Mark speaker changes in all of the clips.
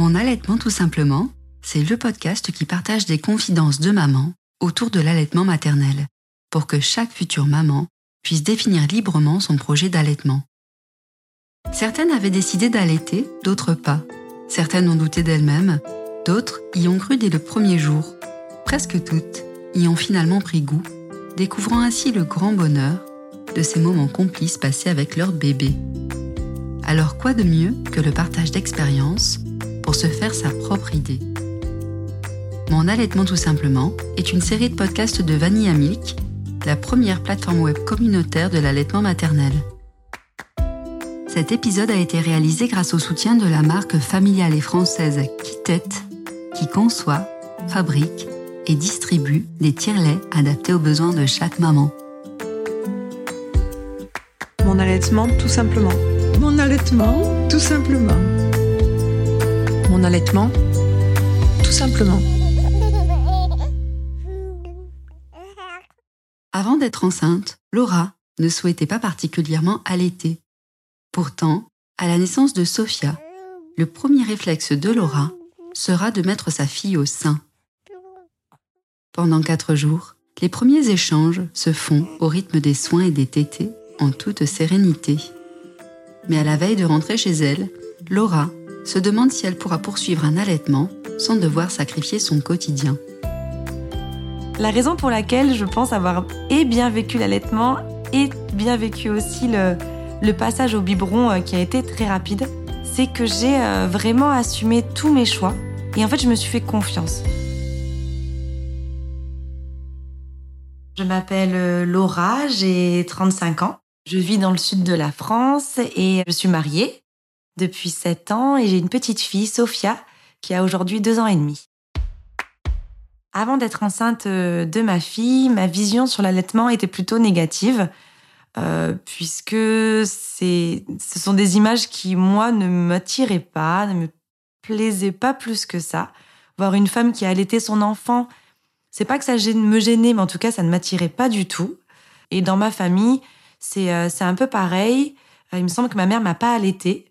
Speaker 1: Mon allaitement tout simplement, c'est le podcast qui partage des confidences de maman autour de l'allaitement maternel, pour que chaque future maman puisse définir librement son projet d'allaitement. Certaines avaient décidé d'allaiter, d'autres pas. Certaines ont douté d'elles-mêmes, d'autres y ont cru dès le premier jour. Presque toutes y ont finalement pris goût, découvrant ainsi le grand bonheur de ces moments complices passés avec leur bébé. Alors quoi de mieux que le partage d'expériences pour se faire sa propre idée Mon allaitement tout simplement est une série de podcasts de Vanilla Milk, la première plateforme web communautaire de l'allaitement maternel. Cet épisode a été réalisé grâce au soutien de la marque familiale et française Kitet, qui conçoit, fabrique et distribue des tire-laits adaptés aux besoins de chaque maman.
Speaker 2: Mon allaitement, tout simplement.
Speaker 3: Mon allaitement, tout simplement.
Speaker 2: Mon allaitement, tout simplement.
Speaker 1: Avant d'être enceinte, Laura ne souhaitait pas particulièrement allaiter. Pourtant, à la naissance de Sophia, le premier réflexe de Laura sera de mettre sa fille au sein. Pendant quatre jours, les premiers échanges se font au rythme des soins et des tétés en toute sérénité. Mais à la veille de rentrer chez elle, Laura se demande si elle pourra poursuivre un allaitement sans devoir sacrifier son quotidien.
Speaker 2: La raison pour laquelle je pense avoir bien vécu l'allaitement et bien vécu aussi le, le passage au biberon euh, qui a été très rapide, c'est que j'ai euh, vraiment assumé tous mes choix et en fait je me suis fait confiance. Je m'appelle euh, Laura, j'ai 35 ans. Je vis dans le sud de la France et je suis mariée depuis 7 ans et j'ai une petite fille, Sophia, qui a aujourd'hui 2 ans et demi. Avant d'être enceinte de ma fille, ma vision sur l'allaitement était plutôt négative. Euh, puisque ce sont des images qui, moi, ne m'attiraient pas, ne me plaisaient pas plus que ça. Voir une femme qui a allaité son enfant, c'est pas que ça me gênait, mais en tout cas, ça ne m'attirait pas du tout. Et dans ma famille, c'est, euh, un peu pareil. Euh, il me semble que ma mère m'a pas allaité.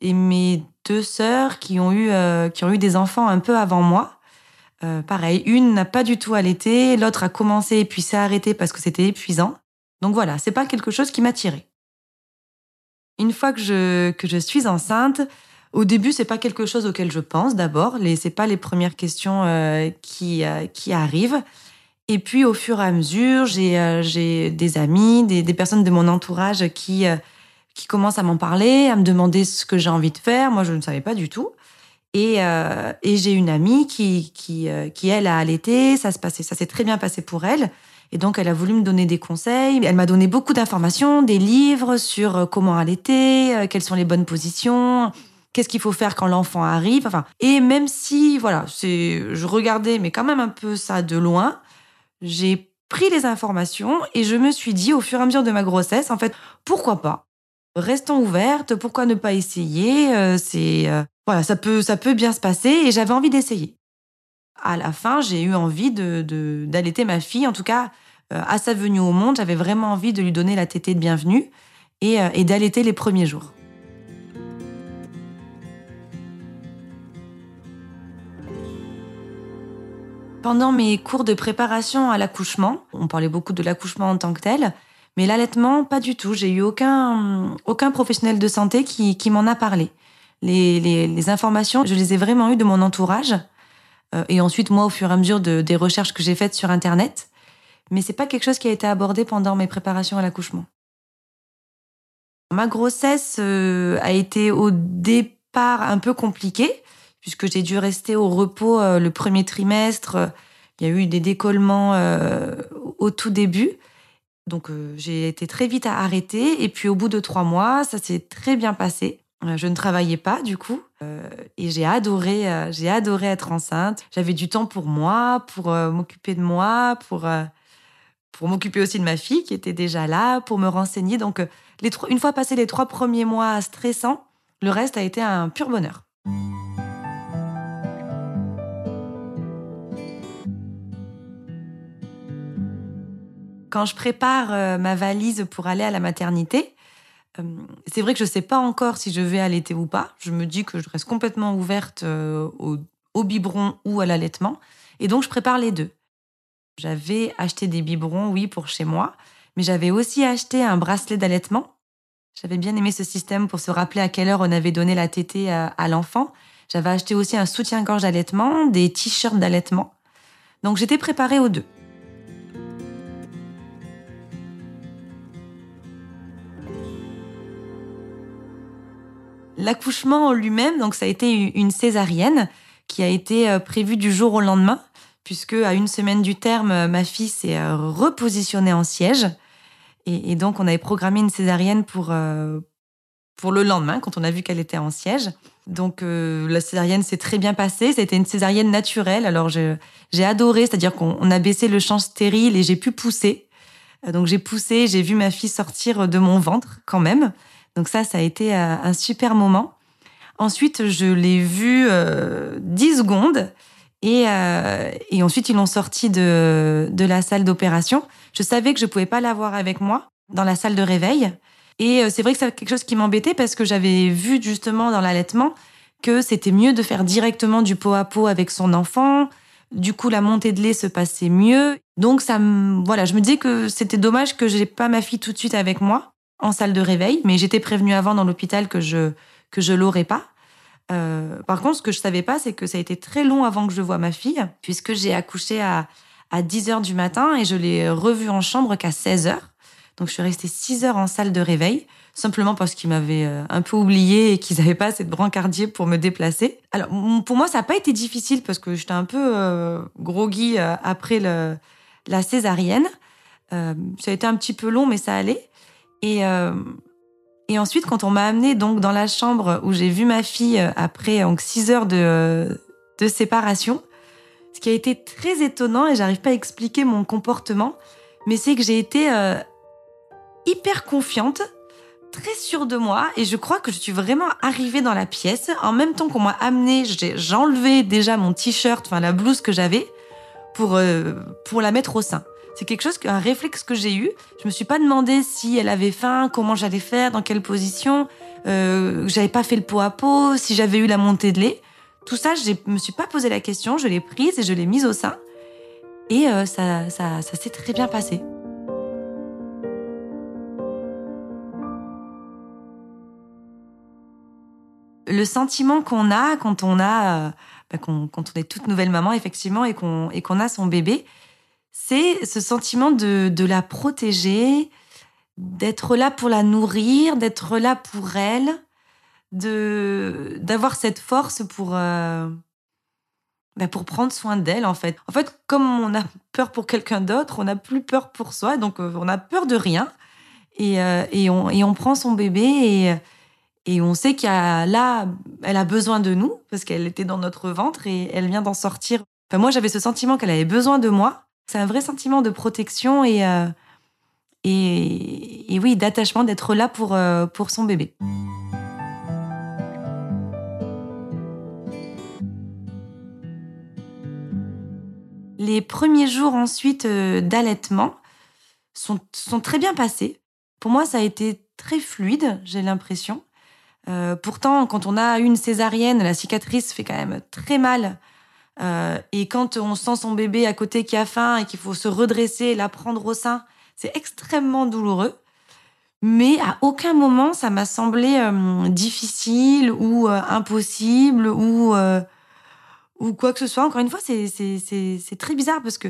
Speaker 2: Et mes deux sœurs qui ont eu, qui ont eu des enfants un peu avant moi, pareil, une n'a pas du tout allaité, l'autre a commencé et puis s'est arrêtée parce que c'était épuisant. Donc voilà, c'est pas quelque chose qui m'attirait. Une fois que je, que je suis enceinte, au début, c'est pas quelque chose auquel je pense d'abord. Les, c'est pas les premières questions euh, qui, euh, qui arrivent. Et puis, au fur et à mesure, j'ai, euh, j'ai des amis, des, des, personnes de mon entourage qui, qui commencent à m'en parler, à me demander ce que j'ai envie de faire. Moi, je ne savais pas du tout. Et, et j'ai une amie qui, qui, qui, elle, a allaité. Ça se passait, ça s'est très bien passé pour elle. Et donc, elle a voulu me donner des conseils. Elle m'a donné beaucoup d'informations, des livres sur euh, comment allaiter, euh, quelles sont les bonnes positions, qu'est-ce qu'il faut faire quand l'enfant arrive. Enfin, et même si, voilà, je regardais, mais quand même un peu ça de loin, j'ai pris les informations et je me suis dit, au fur et à mesure de ma grossesse, en fait, pourquoi pas Restons ouvertes, pourquoi ne pas essayer euh, C'est voilà, ça peut, ça peut bien se passer et j'avais envie d'essayer à la fin, j'ai eu envie de, d'allaiter ma fille. En tout cas, euh, à sa venue au monde, j'avais vraiment envie de lui donner la tétée de bienvenue et, euh, et d'allaiter les premiers jours. Pendant mes cours de préparation à l'accouchement, on parlait beaucoup de l'accouchement en tant que tel, mais l'allaitement, pas du tout. J'ai eu aucun, aucun professionnel de santé qui, m'en a parlé. Les, les informations, je les ai vraiment eues de mon entourage. Euh, et ensuite, moi, au fur et à mesure de, des recherches que j'ai faites sur Internet. Mais c'est pas quelque chose qui a été abordé pendant mes préparations à l'accouchement. Ma grossesse euh, a été au départ un peu compliquée, puisque j'ai dû rester au repos euh, le premier trimestre. Il y a eu des décollements au tout début. Donc j'ai été très vite à arrêter. Et puis au bout de trois mois, ça s'est très bien passé. Euh, je ne travaillais pas du coup euh, et j'ai adoré, euh, j'ai adoré être enceinte. J'avais du temps pour moi, pour m'occuper de moi, pour pour m'occuper aussi de ma fille qui était déjà là, pour me renseigner. Donc, les une fois passé les trois premiers mois stressants, le reste a été un pur bonheur. Quand je prépare ma valise pour aller à la maternité, Euh, c'est vrai que je ne sais pas encore si je vais allaiter ou pas. Je me dis que je reste complètement ouverte euh, au, biberon ou à l'allaitement. Et donc, je prépare les deux. J'avais acheté des biberons, oui, pour chez moi, mais j'avais aussi acheté un bracelet d'allaitement. J'avais bien aimé ce système pour se rappeler à quelle heure on avait donné la tétée à l'enfant. J'avais acheté aussi un soutien-gorge d'allaitement, des t-shirts d'allaitement. Donc j'étais préparée aux deux. L'accouchement en lui-même, donc ça a été une césarienne qui a été euh, prévue du jour au lendemain, puisque à une semaine du terme, euh, ma fille s'est euh, repositionnée en siège. Et, donc, on avait programmé une césarienne pour, pour le lendemain, quand on a vu qu'elle était en siège. Donc, la césarienne s'est très bien passée. C'était une césarienne naturelle. Alors, j'ai adoré, c'est-à-dire qu'on a baissé le champ stérile et j'ai pu pousser. Donc, j'ai poussé, j'ai vu ma fille sortir de mon ventre quand même. Donc ça, ça a été euh, un super moment. Ensuite, je l'ai vue euh, 10 secondes et, euh, et ensuite ils l'ont sorti de, de la salle d'opération. Je savais que je pouvais pas l'avoir avec moi dans la salle de réveil. Et euh, c'est vrai que c'est quelque chose qui m'embêtait parce que j'avais vu justement dans l'allaitement que c'était mieux de faire directement du pot à pot avec son enfant. Du coup, la montée de lait se passait mieux. Donc, ça voilà, je me disais que c'était dommage que j'ai pas ma fille tout de suite avec moi en salle de réveil, mais j'étais prévenue avant dans l'hôpital que je que je l'aurais pas. Euh, par contre, ce que je savais pas, c'est que ça a été très long avant que je voie ma fille, puisque j'ai accouché à, à 10 heures du matin et je l'ai revue en chambre qu'à 16 heures. Donc, je suis restée 6 heures en salle de réveil, simplement parce qu'ils m'avaient euh, un peu oublié et qu'ils n'avaient pas assez de brancardier pour me déplacer. Alors, pour moi, ça n'a pas été difficile parce que j'étais un peu euh, groggy euh, après le, la césarienne. Euh, ça a été un petit peu long, mais ça allait. Et, euh, et ensuite, quand on m'a amené donc dans la chambre où j'ai vu ma fille euh, après six heures de, séparation, ce qui a été très étonnant et j'arrive pas à expliquer mon comportement, mais c'est que j'ai été euh, hyper confiante, très sûre de moi et je crois que je suis vraiment arrivée dans la pièce en même temps qu'on m'a amené, j'ai enlevé déjà mon t-shirt, enfin la blouse que j'avais pour pour la mettre au sein. C'est quelque chose, un réflexe que j'ai eu. Je me suis pas demandé si elle avait faim, comment j'allais faire, dans quelle position. Euh, j'avais pas fait le pot à pot, si j'avais eu la montée de lait. Tout ça, je me suis pas posé la question. Je l'ai prise et je l'ai mise au sein. Et euh, ça, ça, ça s'est très bien passé. Le sentiment qu'on a quand on a, euh, bah, quand on est toute nouvelle maman effectivement et qu'on et qu'on a son bébé, c'est ce sentiment de, de la protéger, d'être là pour la nourrir, d'être là pour elle, de d'avoir cette force pour euh, bah pour prendre soin d'elle en fait. En fait, comme on a peur pour quelqu'un d'autre, on n'a plus peur pour soi, donc euh, on a peur de rien et, euh, et, on, et on prend son bébé et et on sait qu'il là, elle a besoin de nous parce qu'elle était dans notre ventre et elle vient d'en sortir. Enfin, moi, j'avais ce sentiment qu'elle avait besoin de moi c'est un vrai sentiment de protection et, euh, et, oui, d'attachement, d'être là pour, euh, pour son bébé. Les premiers jours ensuite euh, d'allaitement sont, sont très bien passés. Pour moi, ça a été très fluide, j'ai l'impression. Pourtant, quand on a une césarienne, la cicatrice fait quand même très mal euh, et quand on sent son bébé à côté qui a faim et qu'il faut se redresser, la prendre au sein, c'est extrêmement douloureux. Mais à aucun moment ça m'a semblé euh, difficile ou euh, impossible ou ou quoi que ce soit. Encore une fois, c'est très bizarre parce que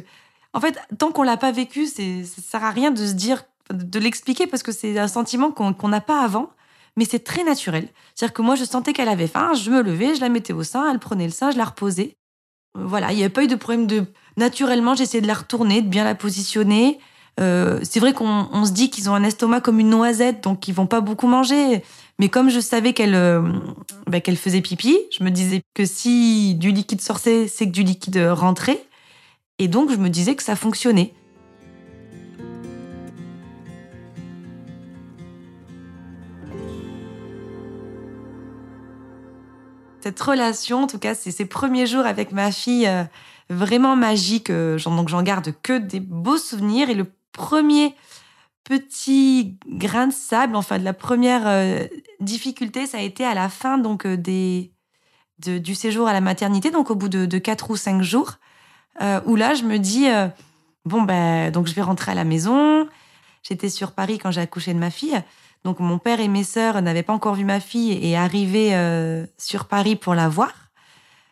Speaker 2: en fait, tant qu'on l'a pas vécu, ça sert à rien de se dire de l'expliquer parce que c'est un sentiment qu'on n'a pas avant. Mais c'est très naturel. C'est-à-dire que moi, je sentais qu'elle avait faim, je me levais, je la mettais au sein, elle prenait le sein, je la reposais. Voilà, il n'y avait pas eu de problème de. Naturellement, j'essayais de la retourner, de bien la positionner. Euh, c'est vrai qu'on se dit qu'ils ont un estomac comme une noisette, donc ils vont pas beaucoup manger. Mais comme je savais qu'elle euh, bah, qu'elle faisait pipi, je me disais que si du liquide sortait, c'est que du liquide rentrait. Et donc, je me disais que ça fonctionnait. Cette relation, en tout cas, c'est ces premiers jours avec ma fille euh, vraiment magiques. Euh, donc j'en garde que des beaux souvenirs. Et le premier petit grain de sable, enfin de la première euh, difficulté, ça a été à la fin donc euh, des, du séjour à la maternité, donc au bout de, de 4 ou 5 jours, où là je me dis, bon ben donc je vais rentrer à la maison. J'étais sur Paris quand j'ai accouché de ma fille. Donc mon père et mes sœurs n'avaient pas encore vu ma fille et arrivaient sur Paris pour la voir.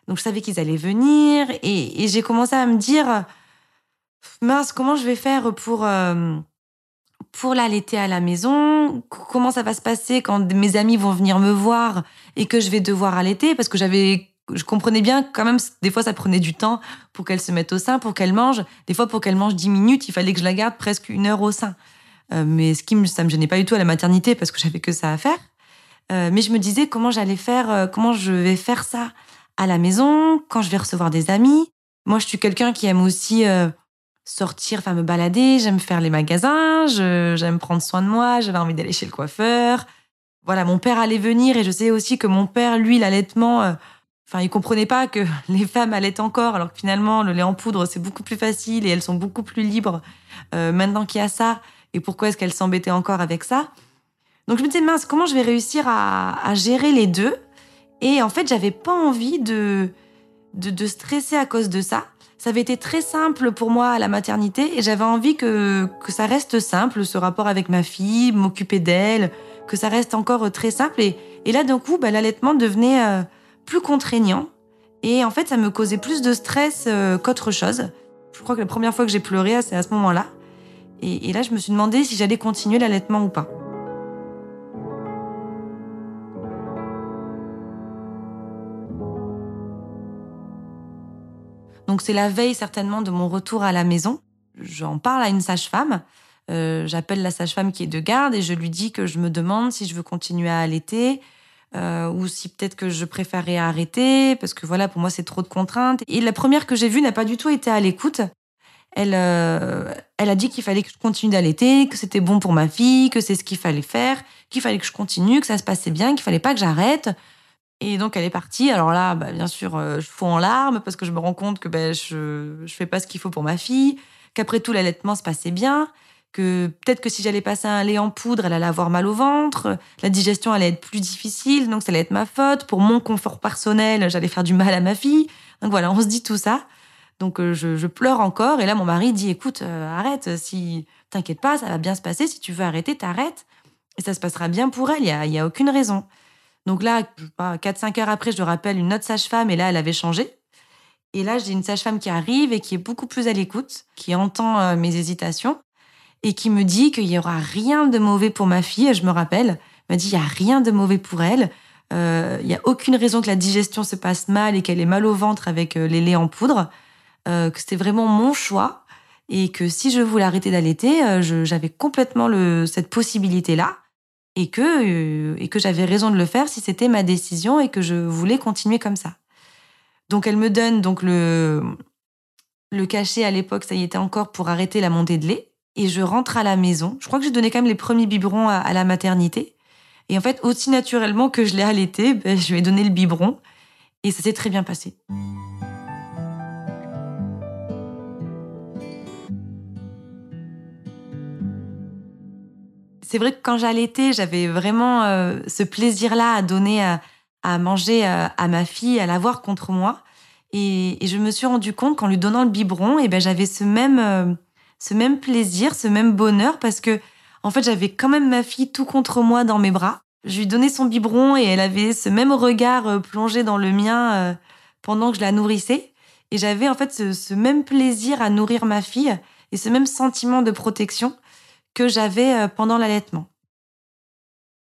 Speaker 2: Donc je savais qu'ils allaient venir et, j'ai commencé à me dire mince comment je vais faire pour pour l'allaiter à la maison, comment ça va se passer quand mes amis vont venir me voir et que je vais devoir allaiter? Parce que j'avais je comprenais bien quand même des fois ça prenait du temps pour qu'elle se mette au sein, pour qu'elle mange, des fois pour qu'elle mange 10 minutes, il fallait que je la garde presque une heure au sein. Euh, mais ce qui me ça me gênait pas du tout à la maternité parce que j'avais que ça à faire. Euh, mais je me disais comment j'allais faire euh, comment je vais faire ça à la maison quand je vais recevoir des amis. Moi je suis quelqu'un qui aime aussi sortir, enfin me balader, j'aime faire les magasins, j'aime prendre soin de moi, j'avais envie d'aller chez le coiffeur. Voilà, mon père allait venir et je sais aussi que mon père, lui, l'allaitement, euh, enfin, il comprenait pas que les femmes allaitent encore, alors que finalement, le lait en poudre, c'est beaucoup plus facile et elles sont beaucoup plus libres maintenant qu'il y a ça. Et pourquoi est-ce qu'elles s'embêtaient encore avec ça? Donc je me disais, mince, comment je vais réussir à, gérer les deux? Et en fait, j'avais pas envie de, de stresser à cause de ça ça avait été très simple pour moi à la maternité et j'avais envie que, que ça reste simple, ce rapport avec ma fille, m'occuper d'elle, que ça reste encore très simple. Et, et là, d'un coup, bah, l'allaitement devenait euh, plus contraignant. Et en fait, ça me causait plus de stress euh, qu'autre chose. Je crois que la première fois que j'ai pleuré, c'est à ce moment-là. Et, là, je me suis demandé si j'allais continuer l'allaitement ou pas. Donc c'est la veille certainement de mon retour à la maison. J'en parle à une sage-femme. Euh, j'appelle la sage-femme qui est de garde et je lui dis que je me demande si je veux continuer à allaiter euh, ou si peut-être que je préférerais arrêter parce que voilà pour moi c'est trop de contraintes. Et la première que j'ai vue n'a pas du tout été à l'écoute. Elle, euh, elle a dit qu'il fallait que je continue d'allaiter, que c'était bon pour ma fille, que c'est ce qu'il fallait faire, qu'il fallait que je continue, que ça se passait bien, qu'il fallait pas que j'arrête. Et donc elle est partie. Alors là, bah, bien sûr, euh, je fous en larmes parce que je me rends compte que ben, je je fais pas ce qu'il faut pour ma fille, qu'après tout l'allaitement se passait bien, que peut-être que si j'allais passer un lait en poudre, elle allait avoir mal au ventre, la digestion allait être plus difficile, donc ça allait être ma faute. Pour mon confort personnel, j'allais faire du mal à ma fille. Donc voilà, on se dit tout ça. Donc euh, je, pleure encore et là mon mari dit écoute euh, arrête si t'inquiète pas ça va bien se passer si tu veux arrêter t'arrêtes et ça se passera bien pour elle il y a, y a aucune raison. Donc là, 4-5 heures après, je rappelle une autre sage-femme et là, elle avait changé. Et là, j'ai une sage-femme qui arrive et qui est beaucoup plus à l'écoute, qui entend euh, mes hésitations et qui me dit qu'il y aura rien de mauvais pour ma fille. Je me rappelle, elle m'a dit il y a rien de mauvais pour elle. Euh, il y a aucune raison que la digestion se passe mal et qu'elle ait mal au ventre avec euh, les laits en poudre. Que c'était vraiment mon choix et que si je voulais arrêter d'allaiter, j'avais complètement cette possibilité là et que, euh, que j'avais raison de le faire si c'était ma décision et que je voulais continuer comme ça. Donc elle me donne donc le, le cachet à l'époque, ça y était encore pour arrêter la montée de lait. Et je rentre à la maison. Je crois que j'ai donné quand même les premiers biberons à, la maternité. Et en fait, aussi naturellement que je l'ai allaité, ben, je lui ai donné le biberon. Et ça s'est très bien passé. C'est vrai que quand j'allaitais, j'avais vraiment euh, ce plaisir-là à donner à, manger euh, à, ma fille, à la voir contre moi. Et, je me suis rendu compte qu'en lui donnant le biberon, et eh ben j'avais ce même euh, ce même plaisir, ce même bonheur parce que en fait j'avais quand même ma fille tout contre moi dans mes bras. Je lui donnais son biberon et elle avait ce même regard plongé dans le mien pendant que je la nourrissais. Et j'avais en fait ce même plaisir à nourrir ma fille et ce même sentiment de protection que j'avais euh, pendant l'allaitement.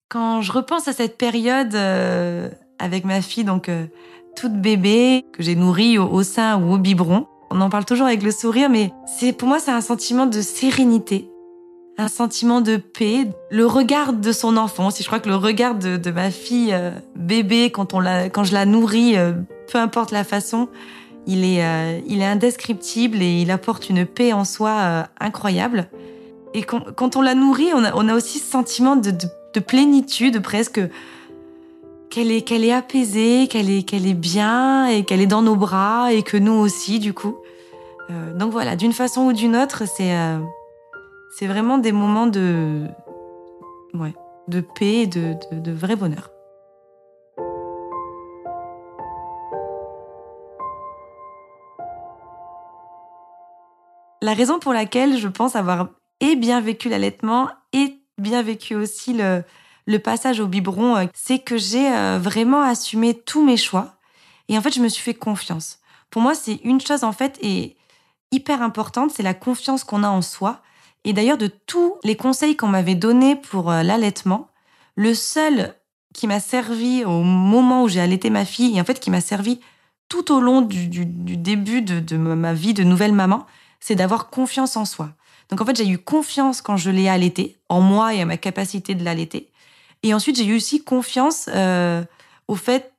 Speaker 2: Quand je repense à cette période euh, avec ma fille, donc euh, toute bébé, que j'ai nourrie au, sein ou au biberon, on en parle toujours avec le sourire, mais c'est pour moi c'est un sentiment de sérénité, un sentiment de paix, le regard de son enfant. Si je crois que le regard de, ma fille bébé quand on la, quand je la nourris, peu importe la façon, il est, il est indescriptible et il apporte une paix en soi incroyable. Et quand, on la nourrit, on a, aussi ce sentiment de, plénitude presque, qu'elle est, qu'elle est apaisée, qu'elle est, qu'elle est bien et qu'elle est dans nos bras et que nous aussi, du coup. Euh, donc voilà, d'une façon ou d'une autre, c'est, euh, c'est vraiment des moments de, ouais, de paix et de, de, de vrai bonheur. La raison pour laquelle je pense avoir et bien vécu l'allaitement et bien vécu aussi le, le passage au biberon, euh, c'est que j'ai euh, vraiment assumé tous mes choix. Et en fait, je me suis fait confiance. Pour moi, c'est une chose, en fait, et hyper importante, c'est la confiance qu'on a en soi. Et d'ailleurs, de tous les conseils qu'on m'avait donnés pour euh, l'allaitement, le seul qui m'a servi au moment où j'ai allaité ma fille, et en fait qui m'a servi tout au long du, début de, de, ma vie de nouvelle maman, c'est d'avoir confiance en soi. Donc en fait, j'ai eu confiance quand je l'ai allaité, en moi et à ma capacité de l'allaiter. Et ensuite, j'ai eu aussi confiance euh, au fait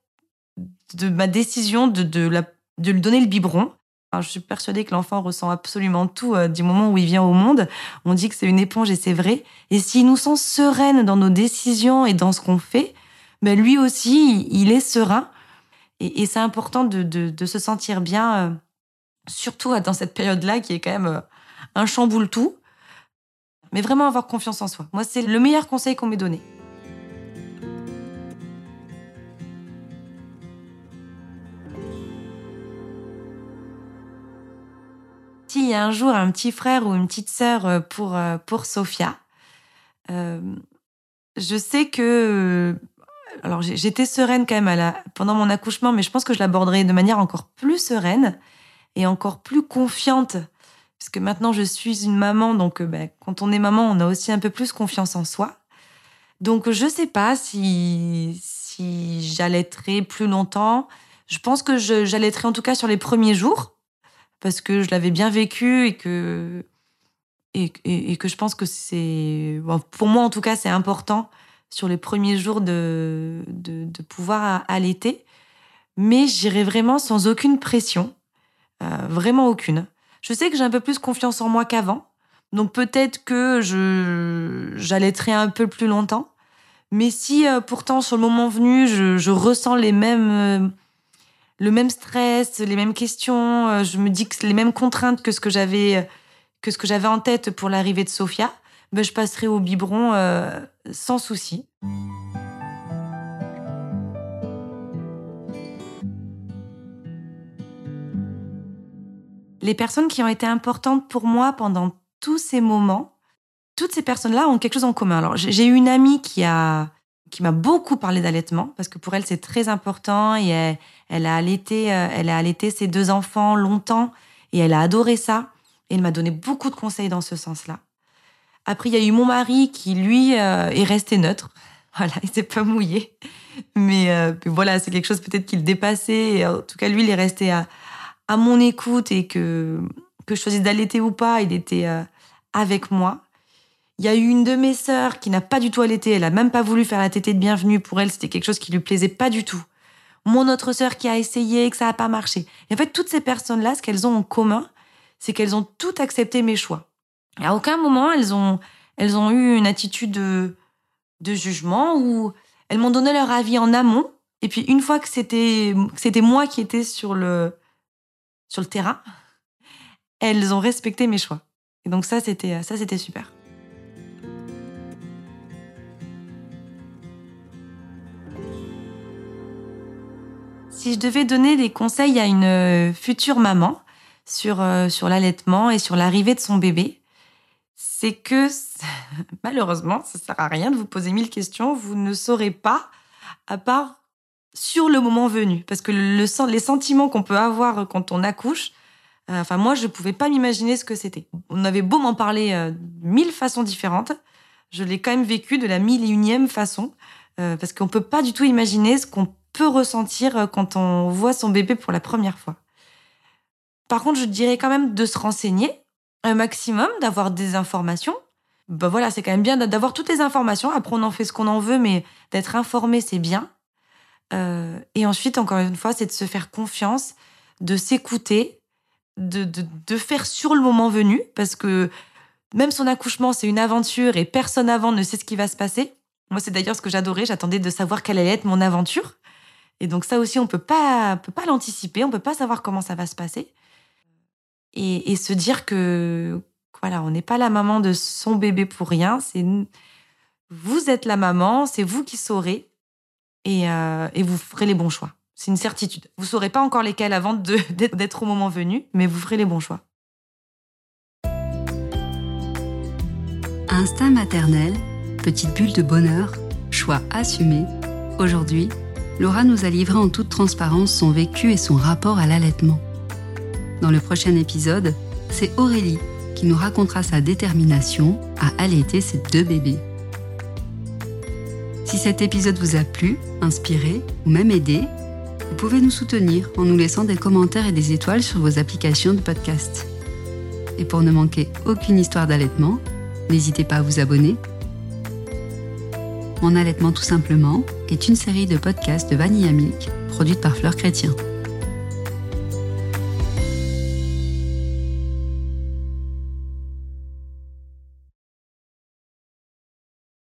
Speaker 2: de ma décision de, de, la, de lui donner le biberon. je suis persuadée que l'enfant ressent absolument tout euh, du moment où il vient au monde. On dit que c'est une éponge et c'est vrai. Et s'il nous sent sereine dans nos décisions et dans ce qu'on fait, ben lui aussi, il est serein. Et, c'est important de, de, de, se sentir bien, euh, surtout dans cette période-là qui est quand même un chamboule tout. Mais vraiment avoir confiance en soi. Moi, c'est le meilleur conseil qu'on m'ait donné. S'il y a un jour un petit frère ou une petite sœur euh, pour, euh, pour Sophia, euh, je sais que. Alors, j'étais sereine quand même pendant mon accouchement, mais je pense que je l'aborderai de manière encore plus sereine et encore plus confiante puisque maintenant je suis une maman, donc euh, ben, quand on est maman, on a aussi un peu plus confiance en soi. Donc je sais pas si, si j'allaiterai plus longtemps. Je pense que j'allaiterai en tout cas sur les premiers jours, parce que je l'avais bien vécu et que, et, que je pense que c'est... pour moi en tout cas, c'est important sur les premiers jours de, de, de pouvoir allaiter. Mais j'irai vraiment sans aucune pression, euh, vraiment aucune. Je sais que j'ai un peu plus confiance en moi qu'avant. Donc peut-être que je j'allaiterai un peu plus longtemps. Mais si euh, pourtant sur le moment venu, je, ressens les mêmes euh, le même stress, les mêmes questions, euh, je me dis que les mêmes contraintes que ce que j'avais que ce que j'avais en tête pour l'arrivée de Sophia, ben, je passerai au biberon sans souci. Les personnes qui ont été importantes pour moi pendant tous ces moments, toutes ces personnes-là ont quelque chose en commun. Alors, j'ai une amie qui a qui m'a beaucoup parlé d'allaitement parce que pour elle c'est très important et elle, a allaité euh, elle a allaité ses deux enfants longtemps et elle a adoré ça et elle m'a donné beaucoup de conseils dans ce sens-là. Après il y a eu mon mari qui lui euh, est resté neutre. Voilà, il s'est pas mouillé. Mais euh, voilà, c'est quelque chose peut-être qu'il dépassait. en tout cas, lui, il est resté à, à mon écoute et que, que je choisisse d'allaiter ou pas, il était euh, avec moi. Il y a eu une de mes sœurs qui n'a pas du tout allaité, elle a même pas voulu faire la tétée de bienvenue. Pour elle, c'était quelque chose qui lui plaisait pas du tout. Mon autre sœur qui a essayé et que ça n'a pas marché. Et en fait, toutes ces personnes-là, ce qu'elles ont en commun, c'est qu'elles ont toutes accepté mes choix. à aucun moment, elles ont, elles ont eu une attitude de, de jugement ou elles m'ont donné leur avis en amont. Et puis, une fois que c'était, c'était moi qui étais sur le, sur le terrain, elles ont respecté mes choix. Et donc ça, c'était ça, c'était super. Si je devais donner des conseils à une euh, future maman sur, euh, sur l'allaitement et sur l'arrivée de son bébé, c'est que malheureusement, ça sert à rien de vous poser mille questions, vous ne saurez pas, à part sur le moment venu. Parce que le, les sentiments qu'on peut avoir quand on accouche, euh, enfin, moi, je pouvais pas m'imaginer ce que c'était. On avait beau m'en parler euh, mille façons différentes, je l'ai quand même vécu de la mille et unième façon. Euh, parce qu'on peut pas du tout imaginer ce qu'on peut ressentir quand on voit son bébé pour la première fois. Par contre, je dirais quand même de se renseigner un maximum, d'avoir des informations. Ben voilà, c'est quand même bien d'avoir toutes les informations. Après, on en fait ce qu'on en veut, mais d'être informé, c'est bien. Euh, et ensuite, encore une fois, c'est de se faire confiance, de s'écouter, de, de, faire sur le moment venu, parce que même son accouchement, c'est une aventure et personne avant ne sait ce qui va se passer. Moi, c'est d'ailleurs ce que j'adorais. J'attendais de savoir quelle allait être mon aventure. Et donc ça aussi, on peut pas, peut pas l'anticiper, on peut pas savoir comment ça va se passer. Et, et se dire que Voilà, on n'est pas la maman de son bébé pour rien. C'est vous êtes la maman, c'est vous qui saurez et, euh, et, vous ferez les bons choix. C'est une certitude. Vous saurez pas encore lesquels avant d'être au moment venu, mais vous ferez les bons choix.
Speaker 1: Instinct maternel, petite bulle de bonheur, choix assumé. Aujourd'hui, Laura nous a livré en toute transparence son vécu et son rapport à l'allaitement. Dans le prochain épisode, c'est Aurélie qui nous racontera sa détermination à allaiter ses deux bébés. Si cet épisode vous a plu, inspiré ou même aidé, vous pouvez nous soutenir en nous laissant des commentaires et des étoiles sur vos applications de podcast. Et pour ne manquer aucune histoire d'allaitement, n'hésitez pas à vous abonner. Mon allaitement tout simplement est une série de podcasts de Vanilla Milk produite par Fleur Chrétien.